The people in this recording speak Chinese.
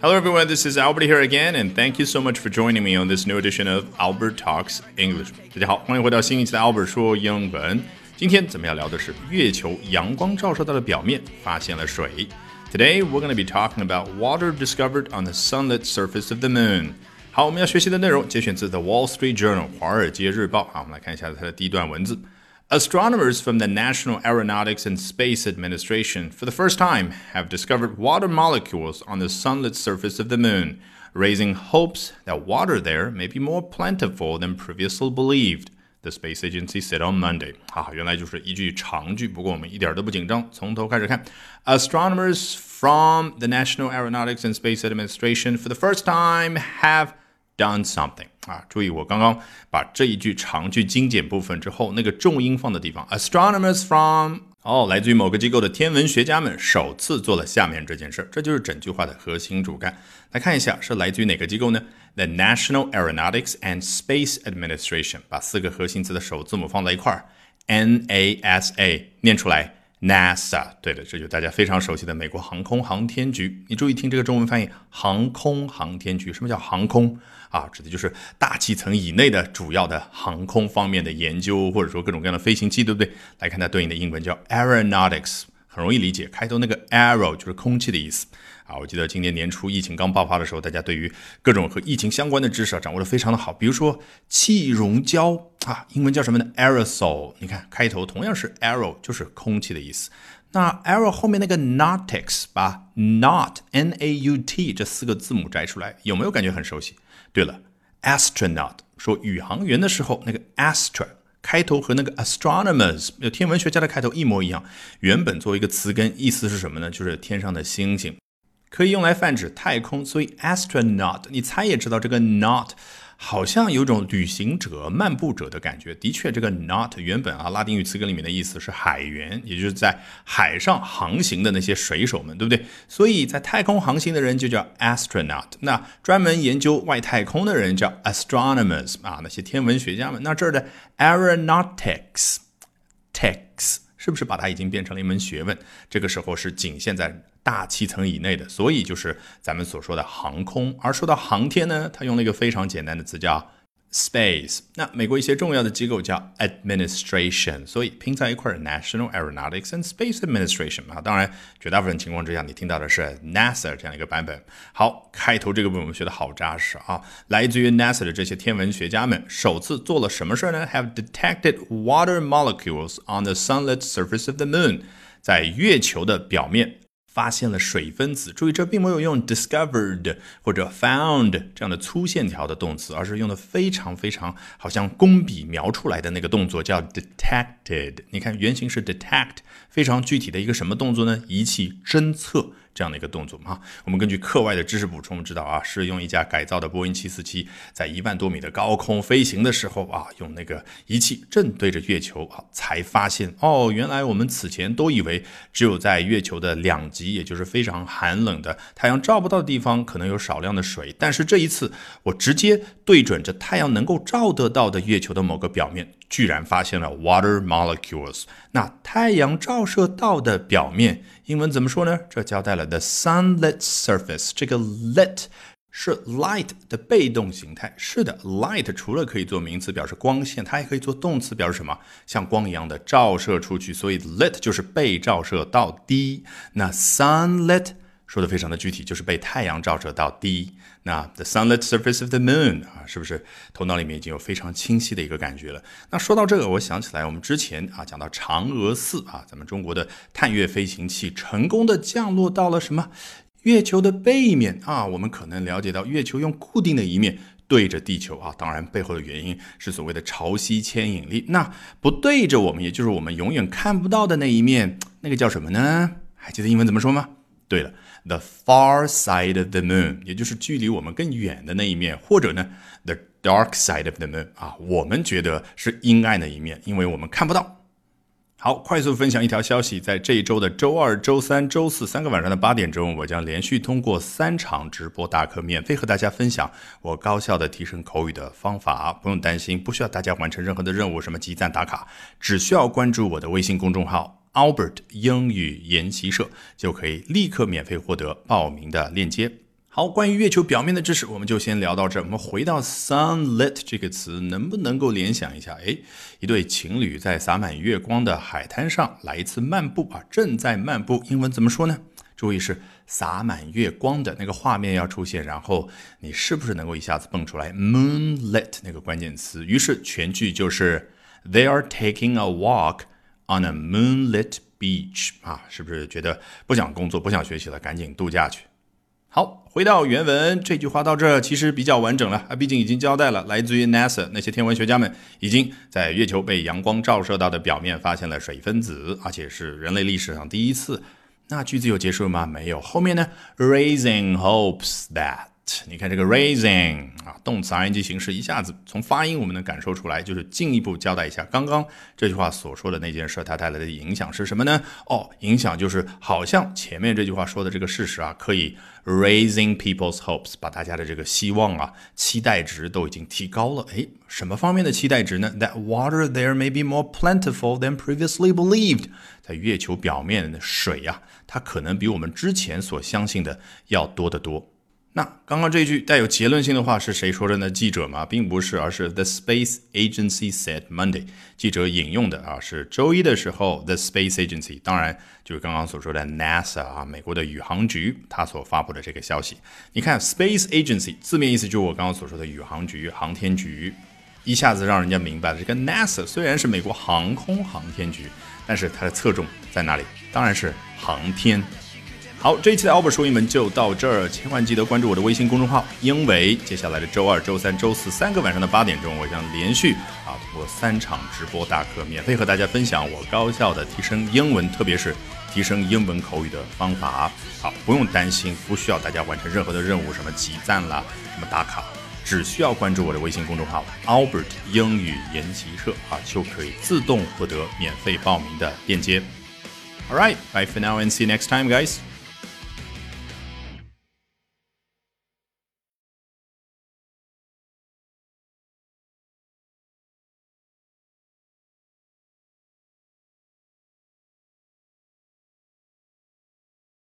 Hello, everyone. This is Albert here again, and thank you so much for joining me on this new edition of Albert Talks English. 大家好，欢迎回到新一期的 Albert 说英文。今天咱们要聊的是月球阳光照射到的表面发现了水。Today we're going to be talking about water discovered on the sunlit surface of the moon. 好，我们要学习的内容节选自《The Wall Street Journal》华尔街日报。好，我们来看一下它的第一段文字。 Astronomers from the National Aeronautics and Space Administration, for the first time, have discovered water molecules on the sunlit surface of the moon, raising hopes that water there may be more plentiful than previously believed. The space agency said on Monday. 好，原来就是一句长句，不过我们一点都不紧张，从头开始看。Astronomers from the National Aeronautics and Space Administration, for the first time, have done something 啊！注意，我刚刚把这一句长句精简部分之后，那个重音放的地方，astronomers from 哦，来自于某个机构的天文学家们首次做了下面这件事，这就是整句话的核心主干。来看一下，是来自于哪个机构呢？The National Aeronautics and Space Administration，把四个核心词的首字母放在一块儿，NASA，念出来。NASA，对的，这就大家非常熟悉的美国航空航天局。你注意听这个中文翻译，航空航天局。什么叫航空啊？指的就是大气层以内的主要的航空方面的研究，或者说各种各样的飞行器，对不对？来看它对应的英文叫 Aeronautics，很容易理解，开头那个 arrow 就是空气的意思。啊，我记得今年年初疫情刚爆发的时候，大家对于各种和疫情相关的知识啊掌握的非常的好。比如说气溶胶啊，英文叫什么呢？aerosol。你看开头同样是 arrow，就是空气的意思。那 arrow 后面那个 nautics，把 not n a u t 这四个字母摘出来，有没有感觉很熟悉？对了，astronaut 说宇航员的时候，那个 astra 开头和那个 astronomers 有天文学家的开头一模一样。原本作为一个词根，意思是什么呢？就是天上的星星。可以用来泛指太空，所以 astronaut，你猜也知道这个 not 好像有种旅行者、漫步者的感觉。的确，这个 not 原本啊拉丁语词根里面的意思是海员，也就是在海上航行的那些水手们，对不对？所以在太空航行的人就叫 astronaut，那专门研究外太空的人叫 astronomers 啊，那些天文学家们。那这儿的 aeronautics。是不是把它已经变成了一门学问？这个时候是仅限在大气层以内的，所以就是咱们所说的航空。而说到航天呢，它用了一个非常简单的词叫。Space，那美国一些重要的机构叫 Administration，所以拼在一块儿 National Aeronautics and Space Administration 啊。当然，绝大部分情况之下，你听到的是 NASA 这样一个版本。好，开头这个部分我们学的好扎实啊。来自于 NASA 的这些天文学家们首次做了什么事呢？Have detected water molecules on the sunlit surface of the moon，在月球的表面。发现了水分子，注意这并没有用 discovered 或者 found 这样的粗线条的动词，而是用的非常非常好像工笔描出来的那个动作叫 detected。你看原型是 detect，非常具体的一个什么动作呢？仪器侦测。这样的一个动作嘛，我们根据课外的知识补充知道啊，是用一架改造的波音747在一万多米的高空飞行的时候啊，用那个仪器正对着月球啊，才发现哦，原来我们此前都以为只有在月球的两极，也就是非常寒冷的太阳照不到的地方，可能有少量的水，但是这一次我直接对准着太阳能够照得到的月球的某个表面。居然发现了 water molecules。那太阳照射到的表面，英文怎么说呢？这交代了 the sunlit surface。这个 lit 是 light 的被动形态。是的，light 除了可以做名词表示光线，它还可以做动词表示什么？像光一样的照射出去。所以 lit 就是被照射到低。那 sunlit。说的非常的具体，就是被太阳照射到低。那 the sunlit surface of the moon 啊，是不是头脑里面已经有非常清晰的一个感觉了？那说到这个，我想起来我们之前啊讲到嫦娥四啊，咱们中国的探月飞行器成功的降落到了什么月球的背面啊？我们可能了解到月球用固定的一面对着地球啊，当然背后的原因是所谓的潮汐牵引力。那不对着我们，也就是我们永远看不到的那一面，那个叫什么呢？还记得英文怎么说吗？对了。The far side of the moon，也就是距离我们更远的那一面，或者呢，the dark side of the moon，啊，我们觉得是阴暗的一面，因为我们看不到。好，快速分享一条消息，在这一周的周二、周三、周四三个晚上的八点钟，我将连续通过三场直播大课，免费和大家分享我高效的提升口语的方法。不用担心，不需要大家完成任何的任务，什么集赞打卡，只需要关注我的微信公众号。Albert 英语研习社，就可以立刻免费获得报名的链接。好，关于月球表面的知识，我们就先聊到这。我们回到 sunlit 这个词，能不能够联想一下？哎，一对情侣在洒满月光的海滩上来一次漫步啊，正在漫步，英文怎么说呢？注意是洒满月光的那个画面要出现，然后你是不是能够一下子蹦出来 moonlit 那个关键词？于是全句就是 They are taking a walk on a moonlit beach 啊，是不是觉得不想工作、不想学习了，赶紧度假去？好，回到原文，这句话到这其实比较完整了啊，毕竟已经交代了，来自于 NASA 那些天文学家们已经在月球被阳光照射到的表面发现了水分子，而且是人类历史上第一次。那句子有结束吗？没有，后面呢？Raising hopes that。你看这个 raising 啊，动词 ing 形式，一下子从发音我们能感受出来，就是进一步交代一下刚刚这句话所说的那件事，它带来的影响是什么呢？哦，影响就是好像前面这句话说的这个事实啊，可以 raising people's hopes，把大家的这个希望啊、期待值都已经提高了。诶，什么方面的期待值呢？That water there may be more plentiful than previously believed，在月球表面的水呀，它可能比我们之前所相信的要多得多。那刚刚这句带有结论性的话是谁说的呢？记者吗？并不是，而是 The Space Agency said Monday。记者引用的啊是周一的时候 The Space Agency，当然就是刚刚所说的 NASA 啊，美国的宇航局，它所发布的这个消息。你看 Space Agency 字面意思就是我刚刚所说的宇航局、航天局，一下子让人家明白了。这个 NASA 虽然是美国航空航天局，但是它的侧重在哪里？当然是航天。好，这一期的 Albert 说英文就到这儿，千万记得关注我的微信公众号“英为”。接下来的周二、周三、周四三个晚上的八点钟，我将连续啊播三场直播大课，免费和大家分享我高效的提升英文，特别是提升英文口语的方法。好，不用担心，不需要大家完成任何的任务，什么集赞啦，什么打卡，只需要关注我的微信公众号 “Albert 英语研习社”啊，就可以自动获得免费报名的链接。All right, bye for now and see you next time, guys.